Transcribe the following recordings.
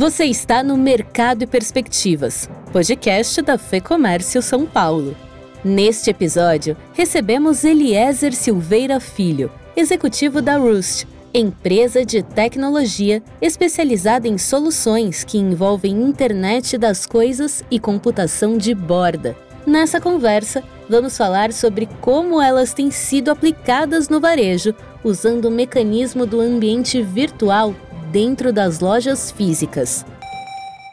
Você está no Mercado e Perspectivas, podcast da Fecomércio São Paulo. Neste episódio, recebemos Eliezer Silveira Filho, executivo da Roost, empresa de tecnologia especializada em soluções que envolvem internet das coisas e computação de borda. Nessa conversa, vamos falar sobre como elas têm sido aplicadas no varejo, usando o mecanismo do ambiente virtual dentro das lojas físicas.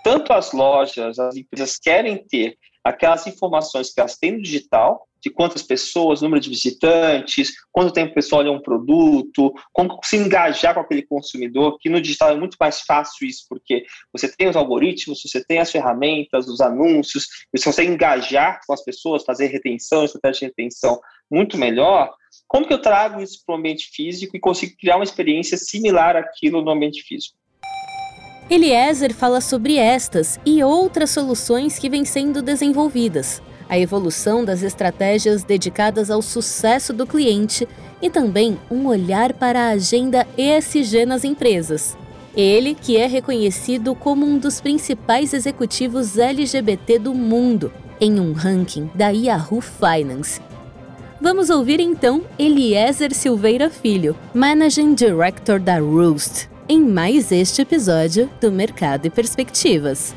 Tanto as lojas, as empresas querem ter aquelas informações que elas têm no digital, de quantas pessoas, número de visitantes, quanto tempo o pessoal olha um produto, como se engajar com aquele consumidor, que no digital é muito mais fácil isso, porque você tem os algoritmos, você tem as ferramentas, os anúncios, você consegue engajar com as pessoas, fazer retenção, estratégia de retenção muito melhor. Como que eu trago isso para o ambiente físico e consigo criar uma experiência similar àquilo no ambiente físico? Eliezer fala sobre estas e outras soluções que vêm sendo desenvolvidas, a evolução das estratégias dedicadas ao sucesso do cliente e também um olhar para a agenda ESG nas empresas. Ele, que é reconhecido como um dos principais executivos LGBT do mundo, em um ranking da Yahoo Finance. Vamos ouvir então Eliezer Silveira Filho, Managing Director da Roost em mais este episódio do Mercado e Perspectivas.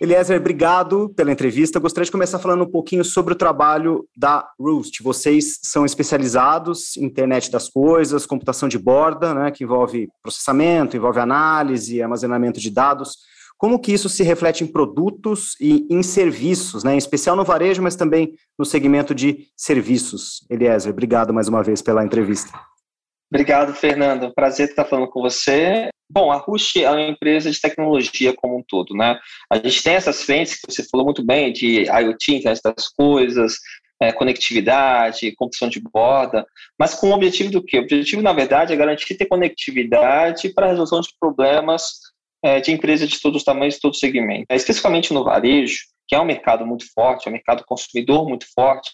Eliezer, obrigado pela entrevista. Gostaria de começar falando um pouquinho sobre o trabalho da Roost. Vocês são especializados em internet das coisas, computação de borda, né, que envolve processamento, envolve análise, armazenamento de dados. Como que isso se reflete em produtos e em serviços, né, em especial no varejo, mas também no segmento de serviços? Eliezer, obrigado mais uma vez pela entrevista. Obrigado, Fernando. Prazer estar falando com você. Bom, a Rush é uma empresa de tecnologia como um todo, né? A gente tem essas frentes que você falou muito bem, de IoT, internet das coisas, é, conectividade, computação de borda, mas com o objetivo do quê? O objetivo, na verdade, é garantir ter conectividade para a resolução de problemas é, de empresas de todos os tamanhos e todos os segmentos. É, especificamente no varejo, que é um mercado muito forte, é um mercado consumidor muito forte,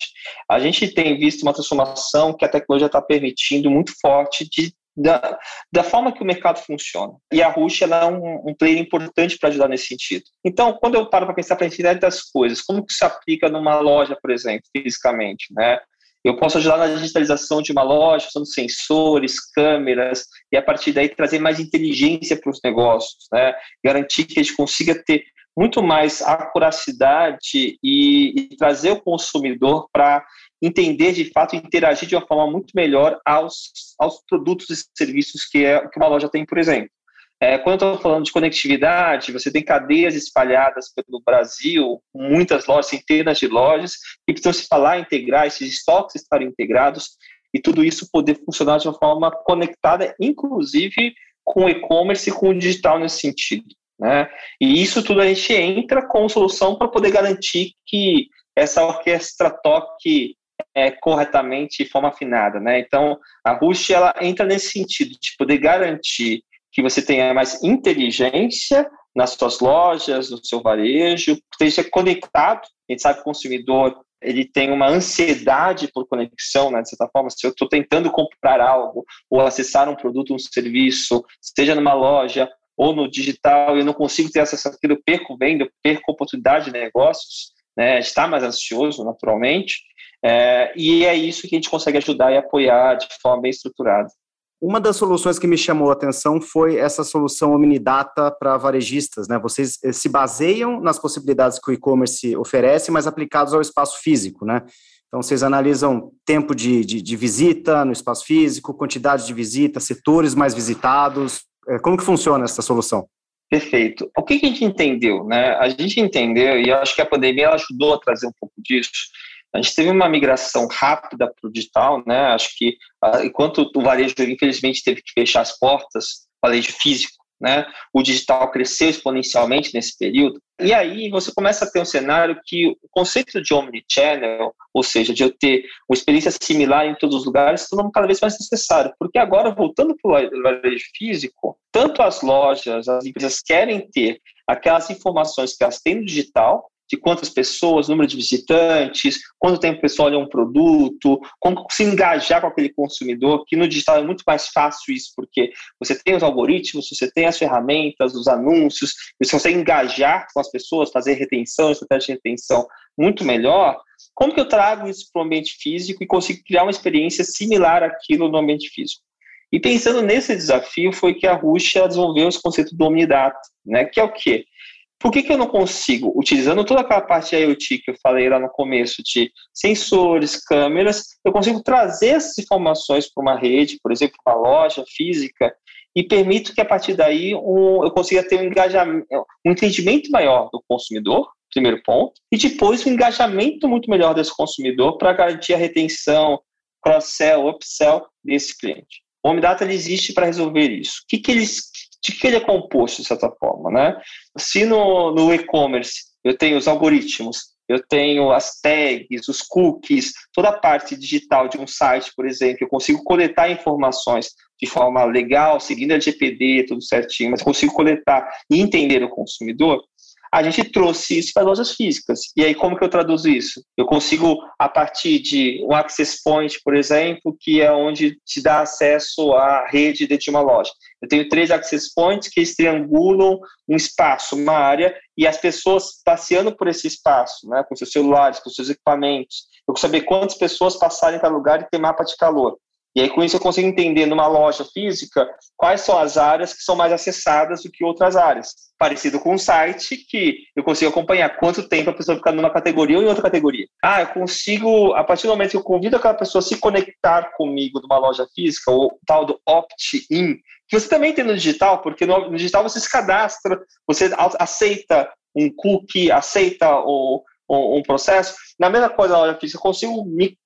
a gente tem visto uma transformação que a tecnologia está permitindo muito forte de, da, da forma que o mercado funciona. E a Rush é um, um player importante para ajudar nesse sentido. Então, quando eu paro para pensar para a infinidade das coisas, como que se aplica numa loja, por exemplo, fisicamente, né? Eu posso ajudar na digitalização de uma loja, usando sensores, câmeras, e a partir daí trazer mais inteligência para os negócios, né? Garantir que a gente consiga ter muito mais acuracidade e, e trazer o consumidor para entender de fato e interagir de uma forma muito melhor aos, aos produtos e serviços que, é, que uma loja tem, por exemplo. É, quando eu estou falando de conectividade, você tem cadeias espalhadas pelo Brasil, muitas lojas, centenas de lojas, que precisam se falar, integrar, esses estoques estarem integrados, e tudo isso poder funcionar de uma forma conectada, inclusive com o e-commerce e com o digital nesse sentido. Né? E isso tudo a gente entra com solução para poder garantir que essa orquestra toque é, corretamente de forma afinada. Né? Então, a Rush ela entra nesse sentido de poder garantir que você tenha mais inteligência nas suas lojas, no seu varejo, esteja conectado. A gente sabe que o consumidor ele tem uma ansiedade por conexão, né, de certa forma, se eu estou tentando comprar algo ou acessar um produto, um serviço, seja numa loja ou no digital, eu não consigo ter acesso àquilo, eu perco venda, eu perco oportunidade de negócios, né, está mais ansioso, naturalmente, é, e é isso que a gente consegue ajudar e apoiar de forma bem estruturada. Uma das soluções que me chamou a atenção foi essa solução Omnidata para varejistas. Né? Vocês eh, se baseiam nas possibilidades que o e-commerce oferece, mas aplicados ao espaço físico. Né? Então, vocês analisam tempo de, de, de visita no espaço físico, quantidade de visita, setores mais visitados, é, como que funciona essa solução? Perfeito. O que, a gente entendeu? Né? A gente entendeu, e eu acho que a pandemia ajudou a trazer um pouco disso, a gente teve uma migração rápida para o digital, né? Acho que ah, enquanto o varejo, infelizmente, teve que fechar as portas, o varejo físico, né? O digital cresceu exponencialmente nesse período. E aí você começa a ter um cenário que o conceito de omnichannel, ou seja, de eu ter uma experiência similar em todos os lugares, se torna cada vez mais necessário. Porque agora, voltando para o varejo físico, tanto as lojas, as empresas querem ter aquelas informações que elas têm no digital, de quantas pessoas, número de visitantes, quanto tempo o pessoal olha um produto, como se engajar com aquele consumidor, que no digital é muito mais fácil isso, porque você tem os algoritmos, você tem as ferramentas, os anúncios, você consegue engajar com as pessoas, fazer retenção, estratégia de retenção muito melhor. Como que eu trago isso para o ambiente físico e consigo criar uma experiência similar àquilo no ambiente físico? E pensando nesse desafio foi que a Rússia desenvolveu esse conceito do Omnidata, né, que é o quê? Por que, que eu não consigo, utilizando toda aquela parte de IoT que eu falei lá no começo, de sensores, câmeras, eu consigo trazer essas informações para uma rede, por exemplo, uma loja física, e permito que a partir daí um, eu consiga ter um engajamento, um entendimento maior do consumidor, primeiro ponto, e depois um engajamento muito melhor desse consumidor para garantir a retenção, cross-sell, upsell desse cliente. O Omdata ele existe para resolver isso. O que, que eles, de que ele é composto, de certa forma? Né? Se no, no e-commerce eu tenho os algoritmos, eu tenho as tags, os cookies, toda a parte digital de um site, por exemplo, eu consigo coletar informações de forma legal, seguindo a LGPD, tudo certinho, mas consigo coletar e entender o consumidor, a gente trouxe isso para as lojas físicas. E aí, como que eu traduzo isso? Eu consigo, a partir de um access point, por exemplo, que é onde te dá acesso à rede dentro de uma loja. Eu tenho três access points que triangulam um espaço, uma área, e as pessoas passeando por esse espaço, né, com seus celulares, com seus equipamentos. Eu consigo saber quantas pessoas passaram em cada lugar e tem mapa de calor. E aí, com isso, eu consigo entender numa loja física quais são as áreas que são mais acessadas do que outras áreas. Parecido com um site que eu consigo acompanhar quanto tempo a pessoa fica numa categoria ou em outra categoria. Ah, eu consigo, a partir do momento que eu convido aquela pessoa a se conectar comigo numa loja física, o tal do opt-in, que você também tem no digital, porque no, no digital você se cadastra, você aceita um cookie, aceita o, um, processo. Na mesma coisa física, eu consigo me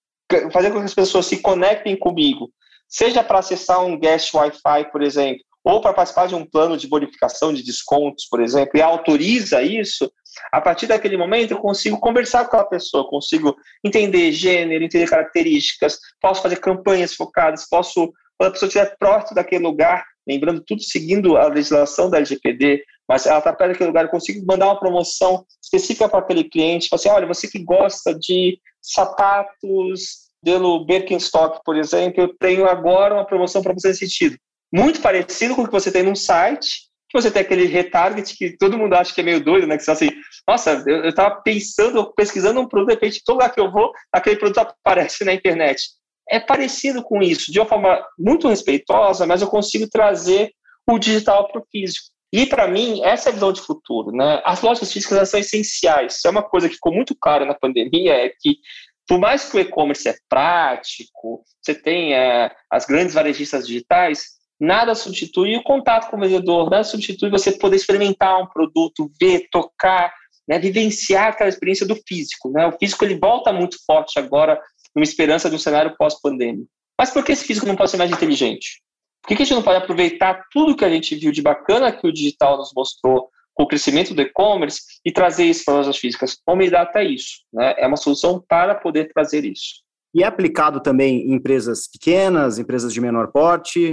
fazer com que as pessoas se conectem comigo, seja para acessar um guest Wi-Fi, por exemplo, ou para participar de um plano de bonificação de descontos, por exemplo, e autoriza isso, a partir daquele momento eu consigo conversar com aquela pessoa, consigo entender gênero, entender características, posso fazer campanhas focadas, posso, quando a pessoa estiver próximo daquele lugar, lembrando tudo seguindo a legislação da LGPD, mas ela está perto daquele lugar, eu consigo mandar uma promoção específica para aquele cliente, falar assim, olha, você que gosta de sapatos pelo Birkenstock, por exemplo, eu tenho agora uma promoção para você nesse sentido. Muito parecido com o que você tem num site, que você tem aquele retarget que todo mundo acha que é meio doido, né? Que você assim, nossa, eu estava pensando, pesquisando um produto, de repente, todo lugar que eu vou, aquele produto aparece na internet. É parecido com isso, de uma forma muito respeitosa, mas eu consigo trazer o digital para o físico. E, para mim, essa é a visão de futuro. Né? As lojas físicas são essenciais. é uma coisa que ficou muito clara na pandemia, é que, por mais que o e-commerce é prático, você tem é, as grandes varejistas digitais, nada substitui o contato com o vendedor, nada substitui você poder experimentar um produto, ver, tocar, né, vivenciar aquela experiência do físico. Né? O físico ele volta muito forte agora, numa esperança de um cenário pós-pandêmico. Mas por que esse físico não pode ser mais inteligente? Por que, que a gente não pode aproveitar tudo que a gente viu de bacana que o digital nos mostrou com o crescimento do e-commerce e trazer isso para as lojas físicas? O Omidata é isso, né? é uma solução para poder trazer isso. E é aplicado também em empresas pequenas, empresas de menor porte?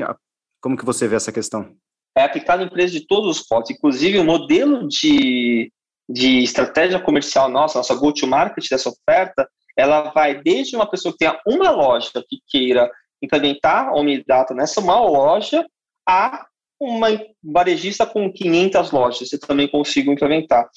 Como que você vê essa questão? É aplicado em empresas de todos os portes, inclusive o modelo de, de estratégia comercial nossa, nossa go-to-market dessa oferta, ela vai desde uma pessoa que tenha uma loja que queira implementar Omnidata nessa uma loja a uma varejista com 500 lojas, eu também consigo implementar.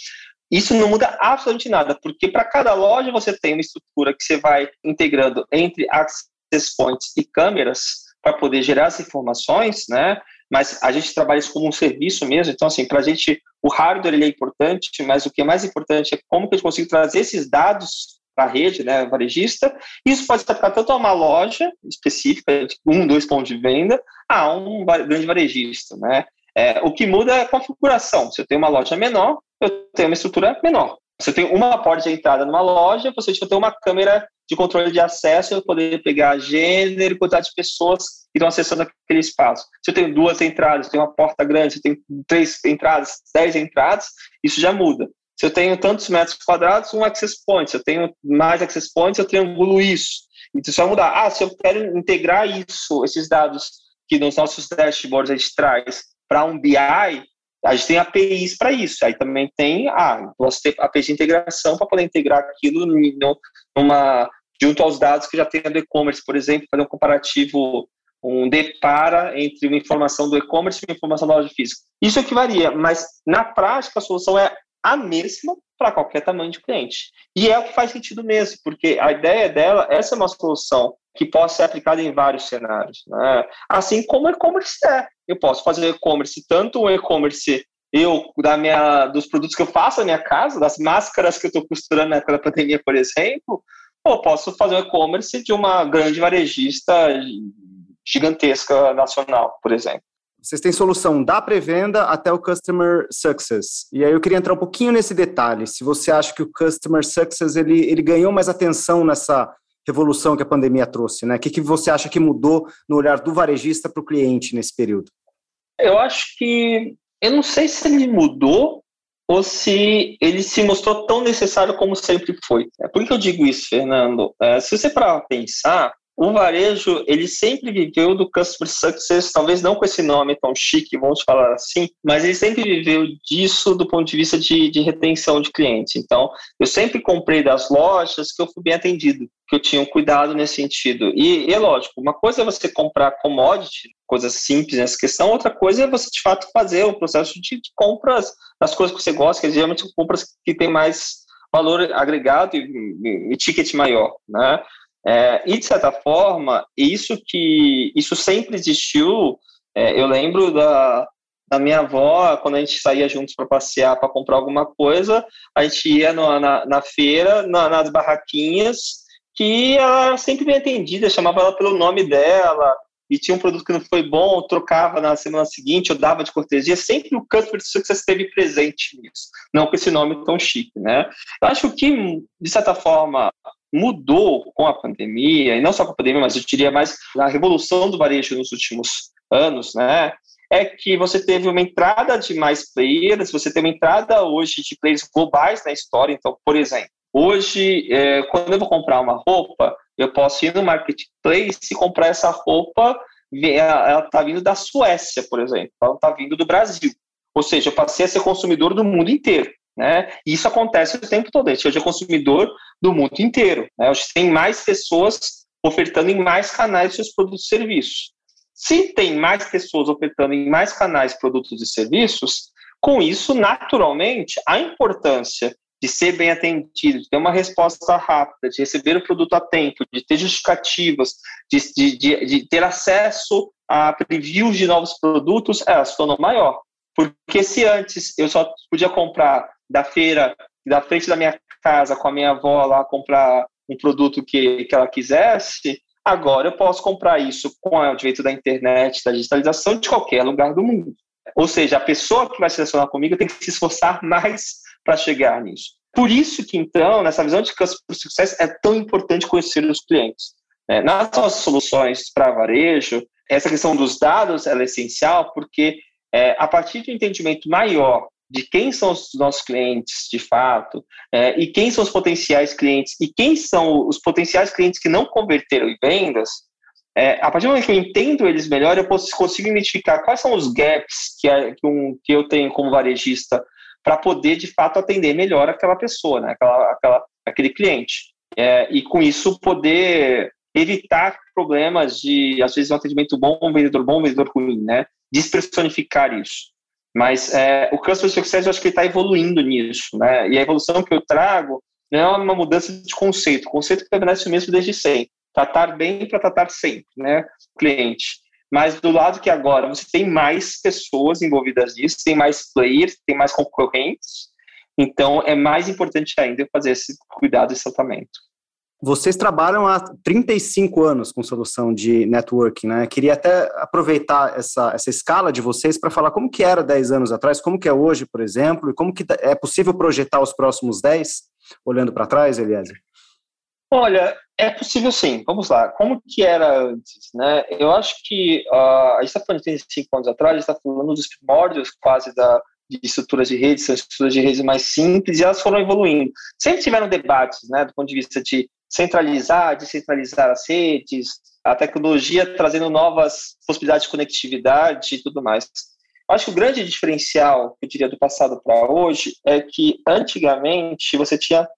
Isso não muda absolutamente nada, porque para cada loja você tem uma estrutura que você vai integrando entre access points e câmeras para poder gerar as informações, né? Mas a gente trabalha isso como um serviço mesmo, então assim, para a gente o hardware ele é importante, mas o que é mais importante é como que a gente consegue trazer esses dados para a rede, né, varejista. Isso pode ser aplicado tanto a uma loja específica, um, dois pontos de venda, a um grande varejista, né. É, o que muda é a configuração. Se eu tenho uma loja menor, eu tenho uma estrutura menor. Se eu tenho uma porta de entrada numa loja, você ter uma câmera de controle de acesso, eu poder pegar gênero quantidade de pessoas que estão acessando aquele espaço. Se eu tenho duas entradas, se eu tenho uma porta grande, se eu tenho três entradas, dez entradas, isso já muda. Se eu tenho tantos metros quadrados, um access point. Se eu tenho mais access points, eu triangulo isso. Então, vai mudar. Ah, se eu quero integrar isso, esses dados que nos nossos dashboards a gente traz para um BI, A gente tem APIs para isso. Aí também tem ah, você ter API de integração para poder integrar aquilo numa, junto aos dados que já tem do e-commerce, por exemplo, fazer um comparativo, um depara entre uma informação do e-commerce e uma informação da loja física. Isso é que varia, mas na prática a solução é a mesma para qualquer tamanho de cliente. E é o que faz sentido mesmo, porque a ideia dela, essa é uma solução que possa ser aplicada em vários cenários. Né? Assim como o e-commerce é. Eu posso fazer e-commerce, tanto o e-commerce eu da minha, dos produtos que eu faço na minha casa, das máscaras que eu estou costurando na época da pandemia, por exemplo, ou posso fazer e-commerce de uma grande varejista gigantesca nacional, por exemplo. Vocês têm solução da pré-venda até o Customer Success. E aí eu queria entrar um pouquinho nesse detalhe. Se você acha que o Customer Success ele, ele ganhou mais atenção nessa revolução que a pandemia trouxe, né? O que, que você acha que mudou no olhar do varejista para o cliente nesse período? Eu acho que eu não sei se ele mudou ou se ele se mostrou tão necessário como sempre foi. É por que eu digo isso, Fernando? É, se você parar pensar, o varejo, ele sempre viveu do customer success, talvez não com esse nome tão chique, vamos falar assim, mas ele sempre viveu disso do ponto de vista de, de retenção de clientes. Então, eu sempre comprei das lojas que eu fui bem atendido, que eu tinha um cuidado nesse sentido. E, é lógico, uma coisa é você comprar commodity, coisas simples nessa questão, outra coisa é você, de fato, fazer o processo de, de compras das coisas que você gosta, que geralmente são compras que têm mais valor agregado e, e, e ticket maior, né? É, e, de certa forma, isso que isso sempre existiu. É, eu lembro da, da minha avó, quando a gente saía juntos para passear, para comprar alguma coisa, a gente ia no, na, na feira, na, nas barraquinhas, que ela sempre me atendida, chamava ela pelo nome dela, e tinha um produto que não foi bom, trocava na semana seguinte, eu dava de cortesia, sempre o customer success esteve presente nisso, não com esse nome tão chique, né? Eu acho que, de certa forma, mudou com a pandemia, e não só com a pandemia, mas eu diria mais a revolução do varejo nos últimos anos, né? É que você teve uma entrada de mais players, você tem uma entrada hoje de players globais na história. Então, por exemplo, hoje, é, quando eu vou comprar uma roupa, eu posso ir no marketplace e comprar essa roupa, ela está vindo da Suécia, por exemplo, ela está vindo do Brasil. Ou seja, eu passei a ser consumidor do mundo inteiro. Né? E isso acontece o tempo todo. A gente hoje é consumidor do mundo inteiro. Né? Hoje tem mais pessoas ofertando em mais canais seus produtos e serviços. Se tem mais pessoas ofertando em mais canais produtos e serviços, com isso, naturalmente, a importância de ser bem atendido, de ter uma resposta rápida, de receber o produto a tempo, de ter justificativas, de, de, de ter acesso a previews de novos produtos, ela se tornou maior. Porque se antes eu só podia comprar da feira, da frente da minha casa, com a minha avó lá, comprar um produto que, que ela quisesse, agora eu posso comprar isso com o advento da internet, da digitalização, de qualquer lugar do mundo. Ou seja, a pessoa que vai se relacionar comigo tem que se esforçar mais para chegar nisso. Por isso que, então, nessa visão de customer success, é tão importante conhecer os clientes. É, nas nossas soluções para varejo, essa questão dos dados é essencial porque, é, a partir de um entendimento maior de quem são os nossos clientes de fato, é, e quem são os potenciais clientes, e quem são os potenciais clientes que não converteram em vendas, é, a partir do momento que eu entendo eles melhor, eu consigo identificar quais são os gaps que, é, que, um, que eu tenho como varejista para poder, de fato, atender melhor aquela pessoa, né, aquela, aquela, aquele cliente. É, e com isso poder evitar problemas de, às vezes, um atendimento bom, um vendedor bom, um vendedor ruim, né? Despersonificar isso. Mas é, o Customer Success, eu acho que ele está evoluindo nisso, né? E a evolução que eu trago não é uma mudança de conceito. O conceito permanece o mesmo desde sempre. Tratar bem para tratar sempre, né? O cliente. Mas do lado que agora você tem mais pessoas envolvidas nisso, tem mais players, tem mais concorrentes, então é mais importante ainda fazer esse cuidado e tratamento. Vocês trabalham há 35 anos com solução de networking, né? Queria até aproveitar essa, essa escala de vocês para falar como que era 10 anos atrás, como que é hoje, por exemplo, e como que é possível projetar os próximos 10, olhando para trás, Eliezer? Olha, é possível sim. Vamos lá. Como que era antes, né? Eu acho que uh, a gente está falando de 35 anos atrás, a gente está falando dos primórdios quase da, de estruturas de redes, são estruturas de redes mais simples e elas foram evoluindo. Sempre tiveram debates, né, do ponto de vista de centralizar, descentralizar as redes, a tecnologia trazendo novas possibilidades de conectividade e tudo mais. Acho que o grande diferencial, eu diria, do passado para hoje é que antigamente você tinha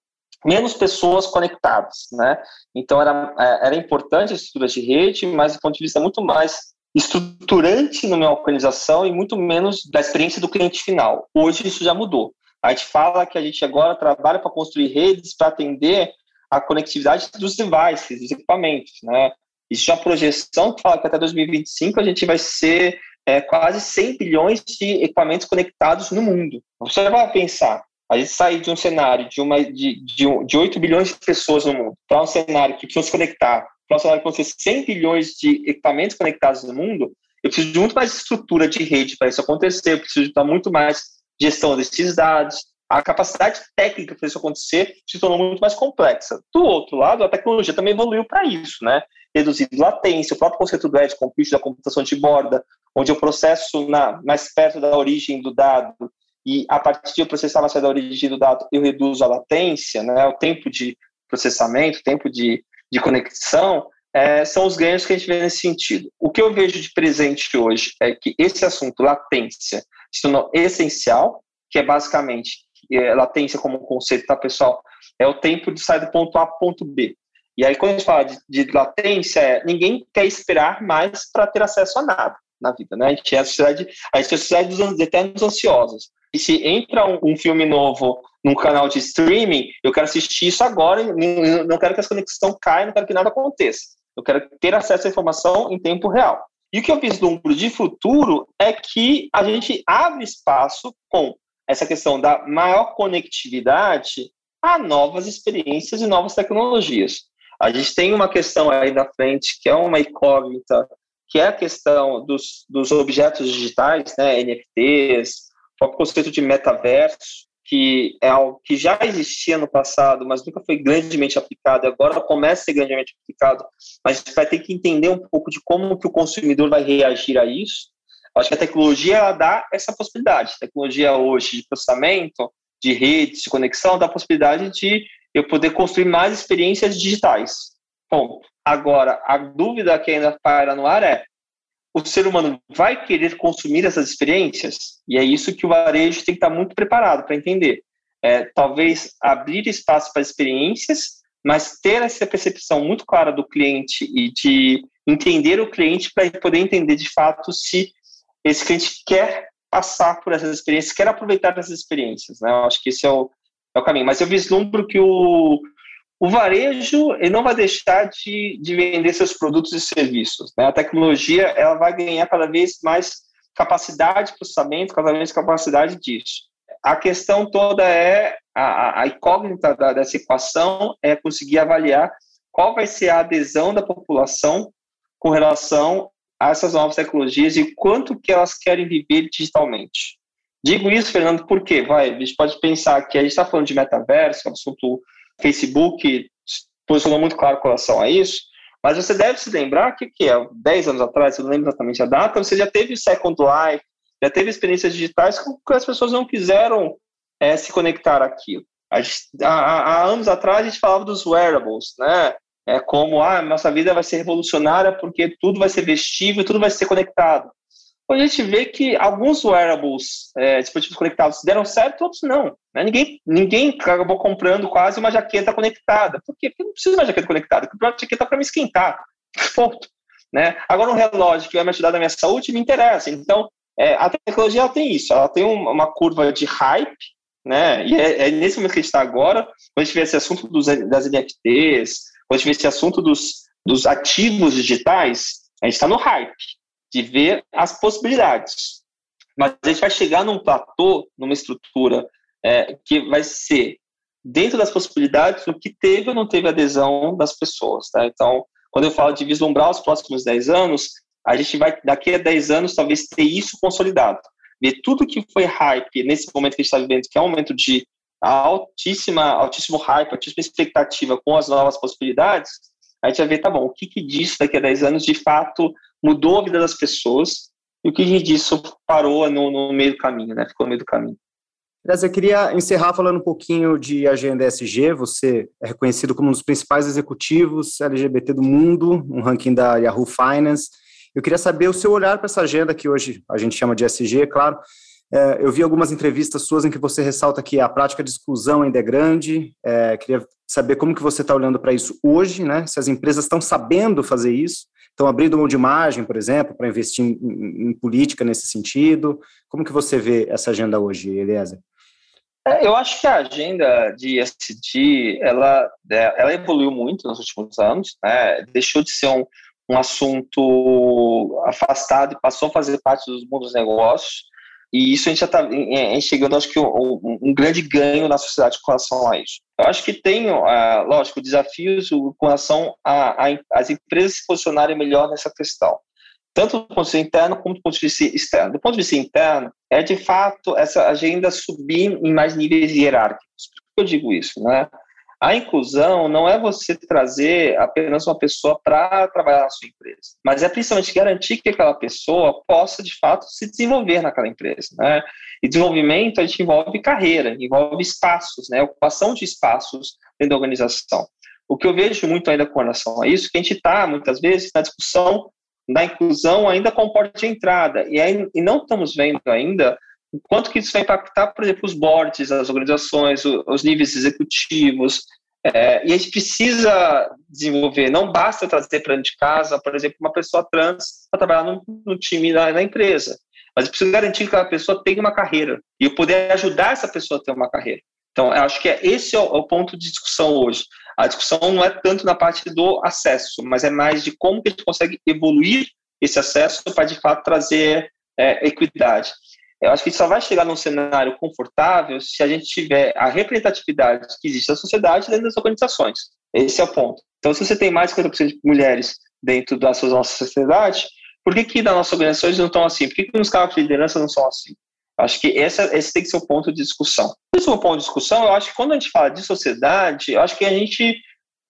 menos pessoas conectadas, né? Então era, é, era importante a estrutura de rede, mas do ponto de vista muito mais estruturante minha organização e muito menos da experiência do cliente final. Hoje isso já mudou. A gente fala que a gente agora trabalha para construir redes para atender a conectividade dos devices, dos equipamentos, né? Existe uma projeção que fala que até 2025 a gente vai ser é, quase 100 bilhões de equipamentos conectados no mundo. Você vai pensar, a gente sair de um cenário de, uma, de, de, de 8 bilhões de pessoas no mundo para um cenário que precisa se conectar, para um cenário que precisa 100 bilhões de equipamentos conectados no mundo, eu preciso de muito mais estrutura de rede para isso acontecer, eu preciso de muito mais gestão desses dados, a capacidade técnica para isso acontecer se tornou muito mais complexa. Do outro lado, a tecnologia também evoluiu para isso, né? Reduzindo latência, o próprio conceito do edge compute, da computação de borda, onde eu processo na, mais perto da origem do dado e a partir de eu processar mais perto da origem do dado, eu reduzo a latência, né? O tempo de processamento, o tempo de, de conexão, é, são os ganhos que a gente vê nesse sentido. O que eu vejo de presente hoje é que esse assunto, latência, se tornou essencial, que é basicamente é, latência como conceito, tá, pessoal? É o tempo de sair do ponto A para o ponto B. E aí, quando a gente fala de, de latência, é, ninguém quer esperar mais para ter acesso a nada na vida, né? A gente é a sociedade, a gente é a sociedade dos eternos ansiosos. E se entra um, um, filme novo num canal de streaming, eu quero assistir isso agora, não, não quero que a conexão caia, não quero que nada aconteça. Eu quero ter acesso à informação em tempo real. E o que eu vislumbro de futuro é que a gente abre espaço com essa questão da maior conectividade a novas experiências e novas tecnologias. A gente tem uma questão aí na frente que é uma incógnita, que é a questão dos, dos objetos digitais, né, NFTs, o conceito de metaverso, que é algo que já existia no passado, mas nunca foi grandemente aplicado, agora começa a ser grandemente aplicado, mas a gente vai ter que entender um pouco de como que o consumidor vai reagir a isso, Acho que a tecnologia dá essa possibilidade. A tecnologia hoje de processamento, de redes, de conexão, dá a possibilidade de eu poder construir mais experiências digitais. Bom, agora, a dúvida que ainda paira no ar é: o ser humano vai querer consumir essas experiências? E é isso que o varejo tem que estar muito preparado para entender. É, talvez abrir espaço para experiências, mas ter essa percepção muito clara do cliente e de entender o cliente para poder entender de fato se esse cliente quer passar por essas experiências, quer aproveitar essas experiências, né? Eu acho que esse é o, é o caminho. Mas eu vislumbro que o, o varejo ele não vai deixar de, de vender seus produtos e serviços. Né? A tecnologia ela vai ganhar cada vez mais capacidade de processamento, cada vez mais capacidade disso. A questão toda é a, a incógnita da, dessa equação é conseguir avaliar qual vai ser a adesão da população com relação a essas novas tecnologias e quanto que elas querem viver digitalmente. Digo isso, Fernando, porque vai, a gente pode pensar que a gente está falando de metaverso, é assunto Facebook posicionou muito claro com relação a isso, mas você deve se lembrar que, que é 10 anos atrás, eu não lembro exatamente a data, você já teve Second Life, já teve experiências digitais que as pessoas não quiseram é, se conectar àquilo. Há, há, há, anos atrás a gente falava dos wearables, né? É como ah, nossa vida vai ser revolucionária porque tudo vai ser vestível, tudo vai ser conectado. A gente vê que alguns wearables, é, dispositivos conectados, deram certo, outros não. Né? Ninguém, ninguém acabou comprando quase uma jaqueta conectada. Por quê? Porque não precisa de uma jaqueta conectada, porque a jaqueta é para me esquentar. Ponto. Né? Agora, um relógio que vai me ajudar na minha saúde me interessa. Então, é, a tecnologia ela tem isso, ela tem uma, uma curva de hype, né? e é, é, nesse momento que a gente está agora, quando a gente vê esse assunto dos, das NFTs, quando a gente vê esse assunto dos, dos ativos digitais, a gente está no hype de ver as possibilidades. Mas a gente vai chegar num platô, numa estrutura é, que vai ser dentro das possibilidades o que teve ou não teve adesão das pessoas. Tá? Então, quando eu falo de vislumbrar os próximos 10 anos, a gente vai, daqui a 10 anos, talvez ter isso consolidado. Ver tudo que foi hype nesse momento que a gente está vivendo, que é um momento de altíssima, altíssimo hype, altíssima expectativa com as novas possibilidades, a gente vai ver, tá bom, o que, que disso daqui a 10 anos de fato mudou a vida das pessoas e o que disso parou no, no meio do caminho, né? Ficou no meio do caminho. Aliás, eu queria encerrar falando um pouquinho de agenda SG. Você é reconhecido como um dos principais executivos LGBT do mundo, um ranking da Yahoo Finance. Eu queria saber o seu olhar para essa agenda que hoje a gente chama de SG, claro. É, eu vi algumas entrevistas suas em que você ressalta que a prática de exclusão ainda é grande. É, queria saber como que você está olhando para isso hoje, né? Se as empresas estão sabendo fazer isso, estão abrindo mão de margem, por exemplo, para investir em, em, em, política nesse sentido. Como que você vê essa agenda hoje, Eliezer? É, eu acho que a agenda de SD ela, é, ela evoluiu muito nos últimos anos, né? deixou de ser um, um assunto afastado e passou a fazer parte dos mundos dos negócios. E isso a gente já está chegando, acho que, um, um, grande ganho na sociedade com relação a isso. Eu acho que tem, uh, lógico, desafios com relação às empresas se posicionarem melhor nessa questão tanto do ponto de vista interno como do ponto de vista externo. Do ponto de vista interno, é de fato essa agenda subir em mais níveis hierárquicos. Por que eu digo isso? Né? A inclusão não é você trazer apenas uma pessoa para trabalhar na sua empresa, mas é principalmente garantir que aquela pessoa possa, de fato, se desenvolver naquela empresa. Né? E desenvolvimento, a gente envolve carreira, envolve espaços, né? ocupação de espaços dentro da organização. O que eu vejo muito ainda com relação a isso, que a gente está, muitas vezes, na discussão da inclusão ainda com porta de entrada. E, aí, e não estamos vendo ainda quanto que isso vai impactar, por exemplo, os boards, as organizações, os níveis executivos. É, e a gente precisa desenvolver, não basta trazer para dentro de casa, por exemplo, uma pessoa trans para trabalhar no, no time da, empresa, mas precisa garantir que aquela pessoa tenha uma carreira e eu poder ajudar essa pessoa a ter uma carreira. Então, eu acho que é, esse é o, é o ponto de discussão hoje. A discussão não é tanto na parte do acesso, mas é mais de como que a gente consegue evoluir esse acesso para, de fato, trazer é, equidade. Eu acho que só vai chegar num cenário confortável se a gente tiver a representatividade que existe na sociedade dentro das organizações. Esse é o ponto. Então, se você tem mais de 50% de mulheres dentro da nossa sociedade, por que, que nas nossas organizações não estão assim? Por que, que nos cargos de liderança não são assim? Acho que essa, esse tem que ser o ponto de discussão. Esse é o ponto de discussão, eu acho que quando a gente fala de sociedade, eu acho que a gente.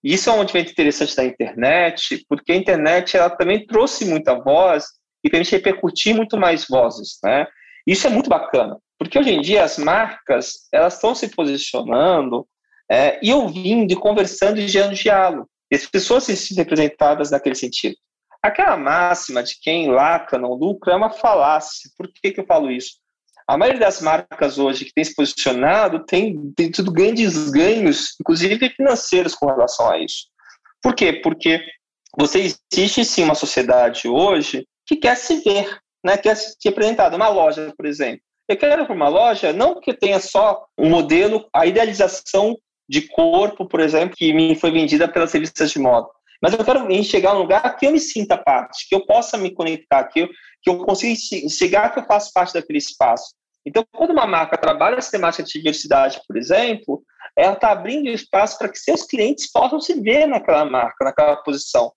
Isso é um advento interessante da internet, porque a internet ela também trouxe muita voz e permite repercutir muito mais vozes, né? Isso é muito bacana, porque hoje em dia as marcas elas estão se posicionando é, e ouvindo e conversando e gerando diálogo. E as pessoas se sentem representadas naquele sentido. Aquela máxima de quem lacra não lucra é uma falácia. Por que, que eu falo isso? A maioria das marcas hoje que tem se posicionado tem, tem tido grandes ganhos, inclusive financeiros, com relação a isso. Por quê? Porque você existe sim uma sociedade hoje que quer se ver, né, quer se representada. Uma loja, por exemplo. Eu quero para uma loja não que tenha só um modelo, a idealização de corpo, por exemplo, que me foi vendida pelas revistas de moda. Mas eu quero chegar a um lugar que eu me sinta parte, que eu possa me conectar, que eu, que eu consiga chegar que eu faço parte daquele espaço. Então, quando uma marca trabalha essa temática de diversidade, por exemplo, ela está abrindo espaço para que seus clientes possam se ver naquela marca, naquela posição.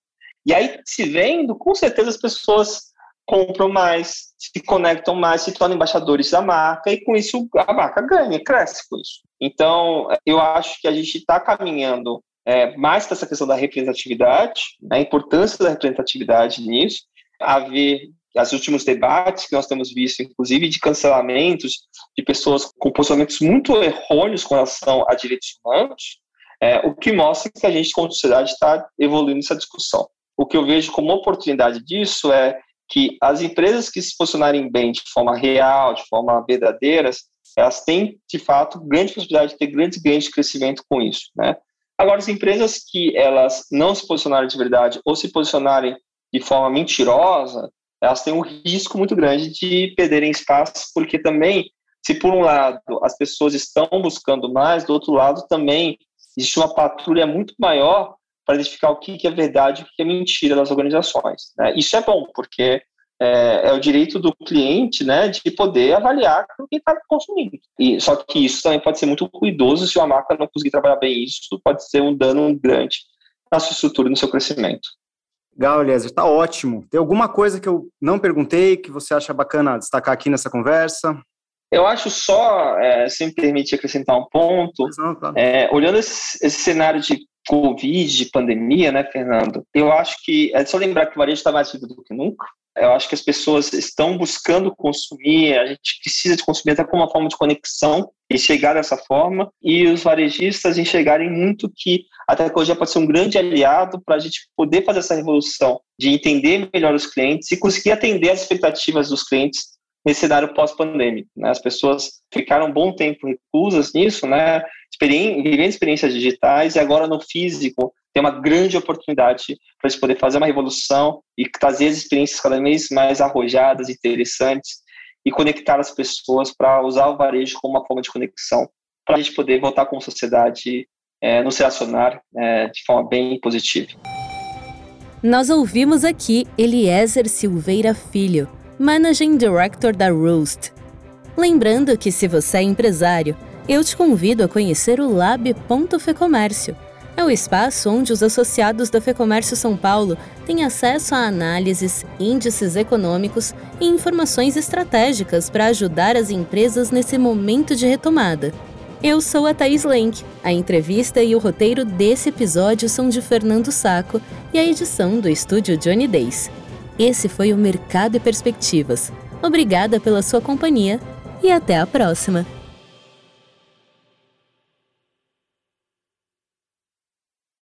E aí, se vendo, com certeza as pessoas compram mais, se conectam mais, se tornam embaixadores da marca, e com isso a marca ganha, cresce com isso. Então, eu acho que a gente está caminhando é, mais para essa questão da representatividade, né, a importância da representatividade nisso, haver os últimos debates que nós temos visto, inclusive de cancelamentos de pessoas com posicionamentos muito errôneos com relação a direitos humanos, é, o que mostra que a gente, como sociedade, está evoluindo essa discussão. O que eu vejo como oportunidade disso é que as empresas que se posicionarem bem de forma real, de forma verdadeira, elas têm, de fato, grande possibilidade de ter grandes ganhos de crescimento com isso, né? Agora, as empresas que elas não se posicionarem de verdade ou se posicionarem de forma mentirosa, elas têm um risco muito grande de perderem espaço, porque também, se por um lado as pessoas estão buscando mais, do outro lado também existe uma patrulha muito maior para identificar o que é verdade e o que é mentira das organizações. Né? Isso é bom, porque é, é, o direito do cliente né, de poder avaliar o que está consumindo. E, só que isso também pode ser muito cuidoso se uma marca não conseguir trabalhar bem isso, pode ser um dano grande na sua estrutura e no seu crescimento. Legal, Eliezer, está ótimo. Tem alguma coisa que eu não perguntei que você acha bacana destacar aqui nessa conversa? Eu acho só, é, se me permite acrescentar um ponto, não, é, olhando esse, esse, cenário de Covid, de pandemia, né, Fernando? Eu acho que é só lembrar que o varejo está mais vivo do que nunca, Eu acho que as pessoas estão buscando consumir, a gente precisa de consumir até como uma forma de conexão e chegar dessa forma, e os varejistas enxergarem muito que a tecnologia pode ser um grande aliado para a gente poder fazer essa revolução, de entender melhor os clientes e conseguir atender as expectativas dos clientes nesse cenário pós-pandêmico. Né? As pessoas ficaram um bom tempo reclusas nisso, né? Vivendo experiências digitais e agora no físico tem uma grande oportunidade para eles poder fazer uma revolução e trazer as experiências cada vez mais arrojadas, interessantes e conectar as pessoas para usar o varejo como uma forma de conexão para a gente poder voltar como sociedade é, nos relacionar é, de forma bem positiva. Nós ouvimos aqui Eliezer Silveira Filho, Managing Director da Roost. Lembrando que se você é empresário, eu te convido a conhecer o Lab.fecomércio. É o espaço onde os associados da Fecomércio São Paulo têm acesso a análises, índices econômicos e informações estratégicas para ajudar as empresas nesse momento de retomada. Eu sou a Thaís Lenk. A entrevista e o roteiro desse episódio são de Fernando Saco e a edição do estúdio Johnny Days. Esse foi o Mercado e Perspectivas. Obrigada pela sua companhia e até a próxima!